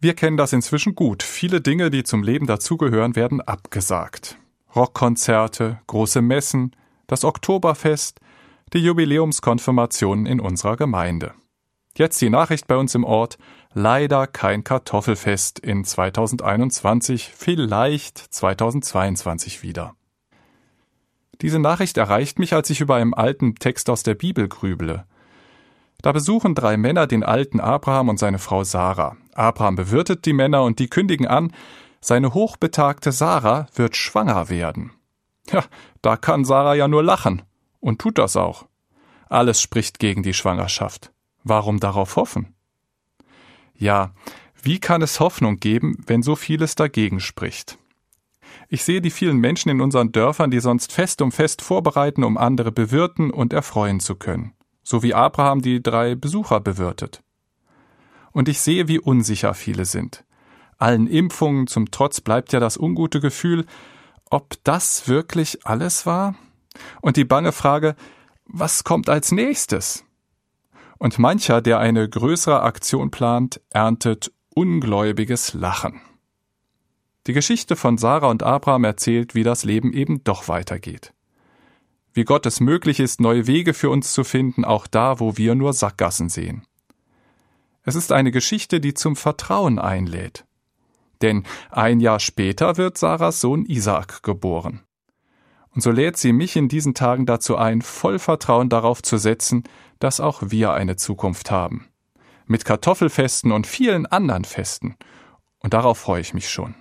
Wir kennen das inzwischen gut. Viele Dinge, die zum Leben dazugehören, werden abgesagt. Rockkonzerte, große Messen, das Oktoberfest, die Jubiläumskonfirmationen in unserer Gemeinde. Jetzt die Nachricht bei uns im Ort, leider kein Kartoffelfest in 2021, vielleicht 2022 wieder. Diese Nachricht erreicht mich, als ich über einem alten Text aus der Bibel grüble. Da besuchen drei Männer den alten Abraham und seine Frau Sarah. Abraham bewirtet die Männer und die kündigen an, seine hochbetagte Sarah wird schwanger werden. Ja, da kann Sarah ja nur lachen und tut das auch. Alles spricht gegen die Schwangerschaft. Warum darauf hoffen? Ja, wie kann es Hoffnung geben, wenn so vieles dagegen spricht? Ich sehe die vielen Menschen in unseren Dörfern, die sonst fest um fest vorbereiten, um andere bewirten und erfreuen zu können, so wie Abraham die drei Besucher bewirtet. Und ich sehe, wie unsicher viele sind. Allen Impfungen zum Trotz bleibt ja das ungute Gefühl, ob das wirklich alles war? Und die bange Frage, was kommt als nächstes? Und mancher, der eine größere Aktion plant, erntet ungläubiges Lachen. Die Geschichte von Sarah und Abraham erzählt, wie das Leben eben doch weitergeht. Wie Gott es möglich ist, neue Wege für uns zu finden, auch da, wo wir nur Sackgassen sehen. Es ist eine Geschichte, die zum Vertrauen einlädt. Denn ein Jahr später wird Sarahs Sohn Isaak geboren. Und so lädt sie mich in diesen Tagen dazu ein, voll Vertrauen darauf zu setzen, dass auch wir eine Zukunft haben. Mit Kartoffelfesten und vielen anderen Festen. Und darauf freue ich mich schon.